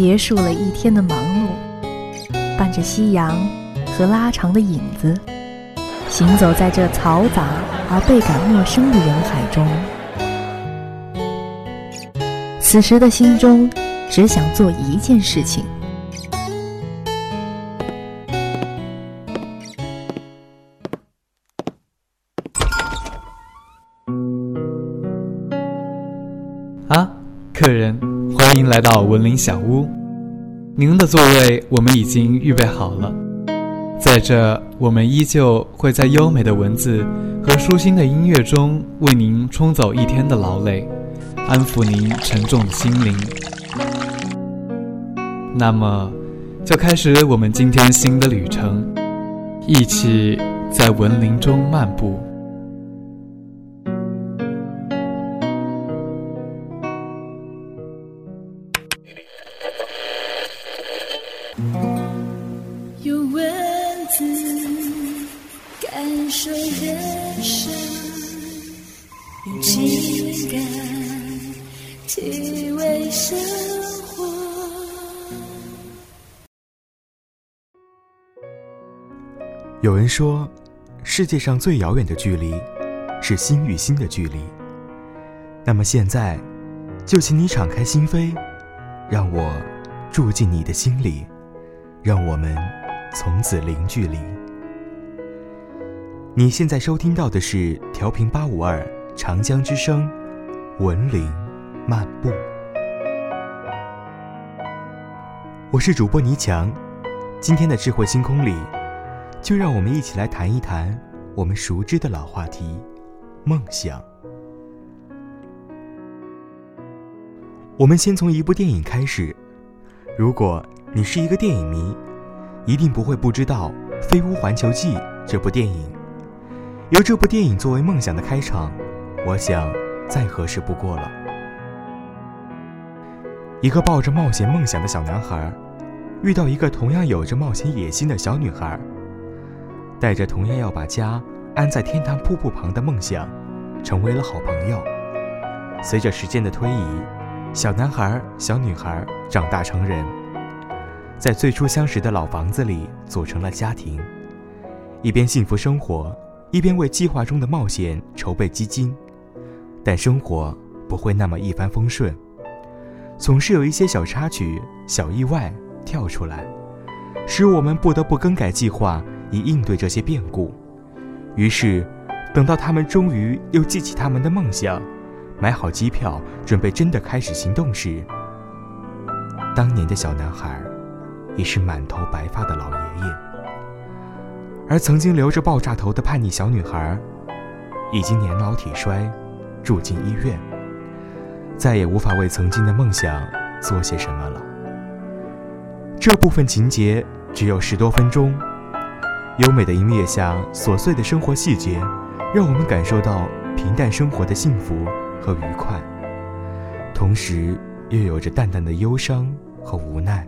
结束了一天的忙碌，伴着夕阳和拉长的影子，行走在这嘈杂而倍感陌生的人海中。此时的心中，只想做一件事情。来到文林小屋。您的座位我们已经预备好了，在这，我们依旧会在优美的文字和舒心的音乐中，为您冲走一天的劳累。安抚您沉重的心灵。那么，就开始我们今天新的旅程，一起在文林中漫步。用文字感受人生，用情感。体味生活。有人说，世界上最遥远的距离，是心与心的距离。那么现在，就请你敞开心扉，让我住进你的心里，让我们从此零距离。你现在收听到的是调频八五二长江之声，文林。漫步，我是主播倪强。今天的智慧星空里，就让我们一起来谈一谈我们熟知的老话题——梦想。我们先从一部电影开始。如果你是一个电影迷，一定不会不知道《飞屋环球记》这部电影。由这部电影作为梦想的开场，我想再合适不过了。一个抱着冒险梦想的小男孩，遇到一个同样有着冒险野心的小女孩，带着同样要把家安在天堂瀑布旁的梦想，成为了好朋友。随着时间的推移，小男孩、小女孩长大成人，在最初相识的老房子里组成了家庭，一边幸福生活，一边为计划中的冒险筹备基金。但生活不会那么一帆风顺。总是有一些小插曲、小意外跳出来，使我们不得不更改计划以应对这些变故。于是，等到他们终于又记起他们的梦想，买好机票，准备真的开始行动时，当年的小男孩已是满头白发的老爷爷，而曾经留着爆炸头的叛逆小女孩，已经年老体衰，住进医院。再也无法为曾经的梦想做些什么了。这部分情节只有十多分钟，优美的音乐下，琐碎的生活细节，让我们感受到平淡生活的幸福和愉快，同时又有着淡淡的忧伤和无奈。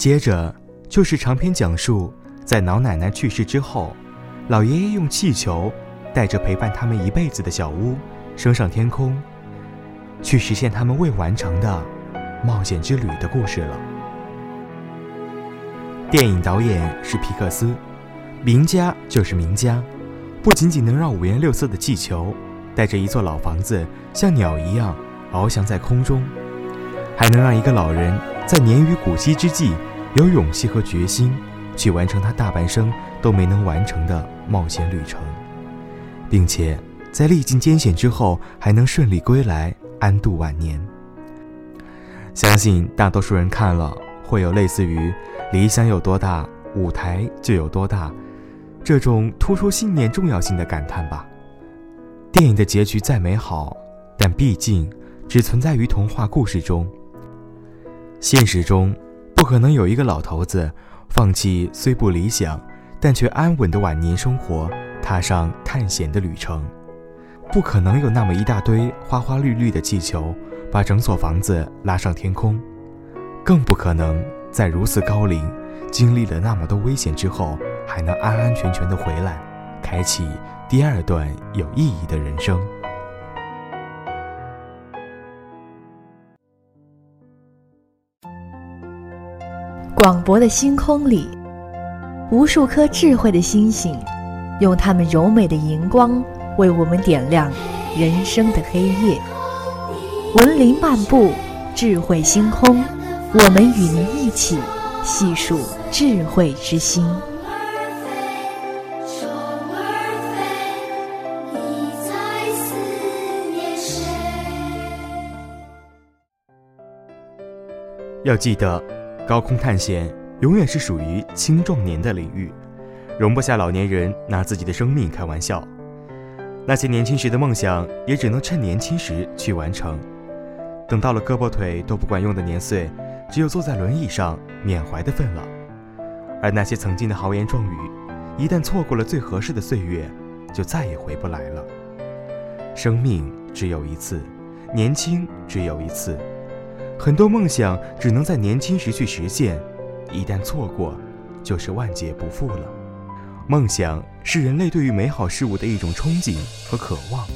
接着就是长篇讲述，在老奶奶去世之后，老爷爷用气球带着陪伴他们一辈子的小屋升上天空。去实现他们未完成的冒险之旅的故事了。电影导演是皮克斯，名家就是名家，不仅仅能让五颜六色的气球带着一座老房子像鸟一样翱翔在空中，还能让一个老人在年逾古稀之际有勇气和决心去完成他大半生都没能完成的冒险旅程，并且在历尽艰险之后还能顺利归来。安度晚年。相信大多数人看了会有类似于“理想有多大，舞台就有多大”这种突出信念重要性的感叹吧。电影的结局再美好，但毕竟只存在于童话故事中。现实中，不可能有一个老头子放弃虽不理想，但却安稳的晚年生活，踏上探险的旅程。不可能有那么一大堆花花绿绿的气球，把整所房子拉上天空，更不可能在如此高龄、经历了那么多危险之后，还能安安全全的回来，开启第二段有意义的人生。广博的星空里，无数颗智慧的星星，用它们柔美的荧光为我们点亮人生的黑夜。文林漫步，智慧星空，我们与您一起细数智慧之星。要记得，高空探险永远是属于青壮年的领域，容不下老年人拿自己的生命开玩笑。那些年轻时的梦想，也只能趁年轻时去完成。等到了胳膊腿都不管用的年岁，只有坐在轮椅上缅怀的份了。而那些曾经的豪言壮语，一旦错过了最合适的岁月，就再也回不来了。生命只有一次，年轻只有一次。很多梦想只能在年轻时去实现，一旦错过，就是万劫不复了。梦想是人类对于美好事物的一种憧憬和渴望。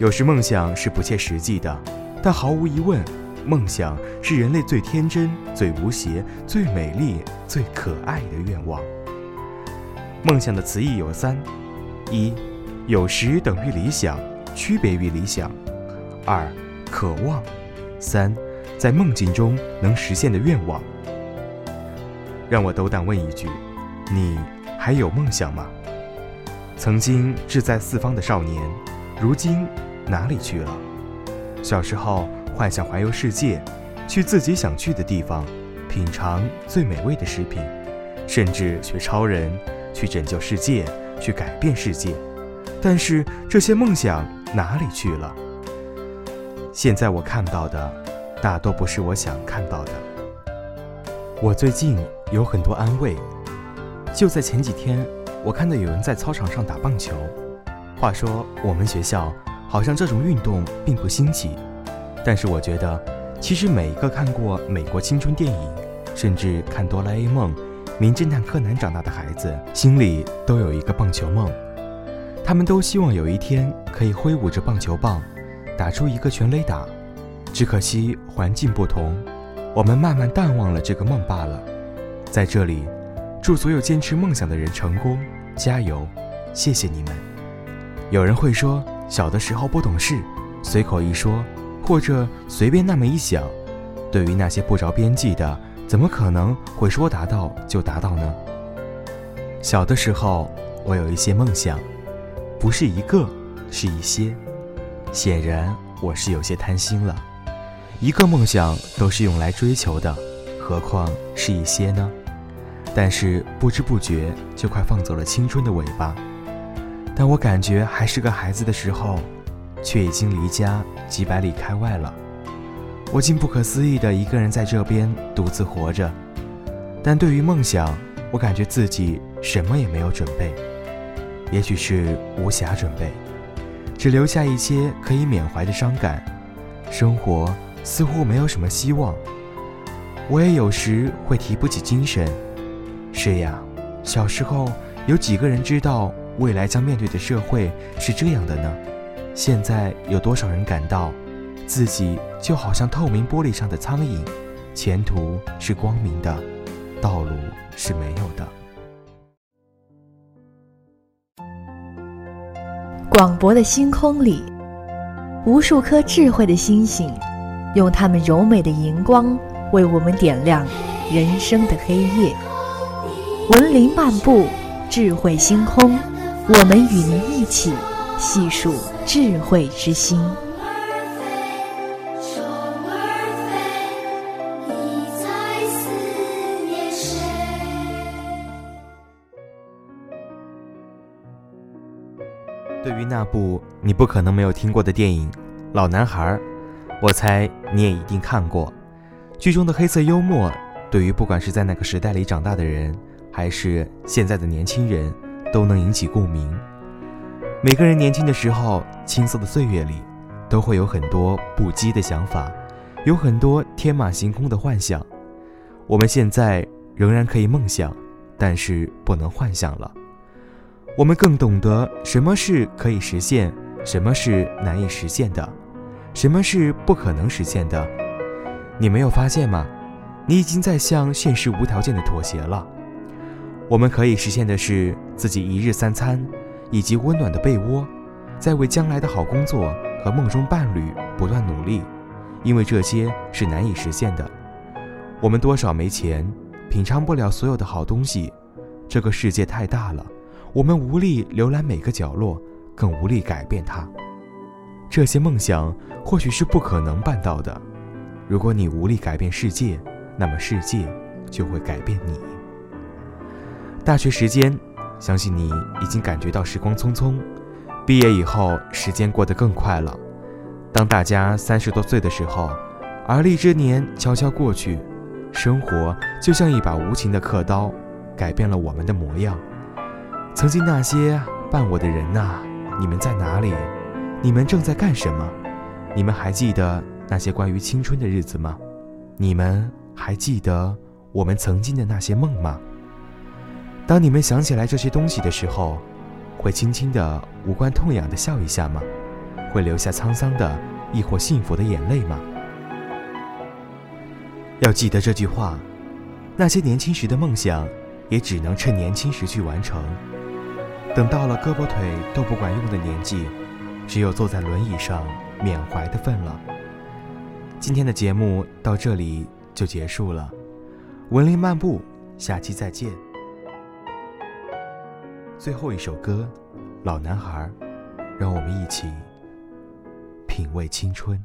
有时梦想是不切实际的，但毫无疑问，梦想是人类最天真、最无邪、最美丽、最可爱的愿望。梦想的词义有三：一，有时等于理想，区别于理想；二，渴望；三。在梦境中能实现的愿望，让我斗胆问一句：你还有梦想吗？曾经志在四方的少年，如今哪里去了？小时候幻想环游世界，去自己想去的地方，品尝最美味的食品，甚至学超人，去拯救世界，去改变世界。但是这些梦想哪里去了？现在我看到的。大多不是我想看到的。我最近有很多安慰。就在前几天，我看到有人在操场上打棒球。话说我们学校好像这种运动并不新奇，但是我觉得，其实每一个看过美国青春电影，甚至看哆啦 A 梦、名侦探柯南长大的孩子，心里都有一个棒球梦。他们都希望有一天可以挥舞着棒球棒，打出一个全垒打。只可惜环境不同，我们慢慢淡忘了这个梦罢了。在这里，祝所有坚持梦想的人成功，加油！谢谢你们。有人会说，小的时候不懂事，随口一说，或者随便那么一想，对于那些不着边际的，怎么可能会说达到就达到呢？小的时候，我有一些梦想，不是一个，是一些。显然，我是有些贪心了。一个梦想都是用来追求的，何况是一些呢？但是不知不觉就快放走了青春的尾巴。当我感觉还是个孩子的时候，却已经离家几百里开外了。我竟不可思议的一个人在这边独自活着。但对于梦想，我感觉自己什么也没有准备，也许是无暇准备，只留下一些可以缅怀的伤感。生活。似乎没有什么希望，我也有时会提不起精神。是呀，小时候有几个人知道未来将面对的社会是这样的呢？现在有多少人感到自己就好像透明玻璃上的苍蝇，前途是光明的，道路是没有的。广博的星空里，无数颗智慧的星星。用它们柔美的荧光为我们点亮人生的黑夜。文林漫步，智慧星空，我们与您一起细数智慧之星。对于那部你不可能没有听过的电影《老男孩》。我猜你也一定看过，剧中的黑色幽默，对于不管是在那个时代里长大的人，还是现在的年轻人，都能引起共鸣。每个人年轻的时候，青涩的岁月里，都会有很多不羁的想法，有很多天马行空的幻想。我们现在仍然可以梦想，但是不能幻想了。我们更懂得什么是可以实现，什么是难以实现的。什么是不可能实现的？你没有发现吗？你已经在向现实无条件的妥协了。我们可以实现的是自己一日三餐，以及温暖的被窝，在为将来的好工作和梦中伴侣不断努力，因为这些是难以实现的。我们多少没钱，品尝不了所有的好东西。这个世界太大了，我们无力浏览每个角落，更无力改变它。这些梦想或许是不可能办到的。如果你无力改变世界，那么世界就会改变你。大学时间，相信你已经感觉到时光匆匆。毕业以后，时间过得更快了。当大家三十多岁的时候，而立之年悄悄过去，生活就像一把无情的刻刀，改变了我们的模样。曾经那些伴我的人呐，你们在哪里？你们正在干什么？你们还记得那些关于青春的日子吗？你们还记得我们曾经的那些梦吗？当你们想起来这些东西的时候，会轻轻的、无关痛痒的笑一下吗？会留下沧桑的，亦或幸福的眼泪吗？要记得这句话：那些年轻时的梦想，也只能趁年轻时去完成。等到了胳膊腿都不管用的年纪，只有坐在轮椅上缅怀的份了。今天的节目到这里就结束了，文林漫步，下期再见。最后一首歌，《老男孩》，让我们一起品味青春。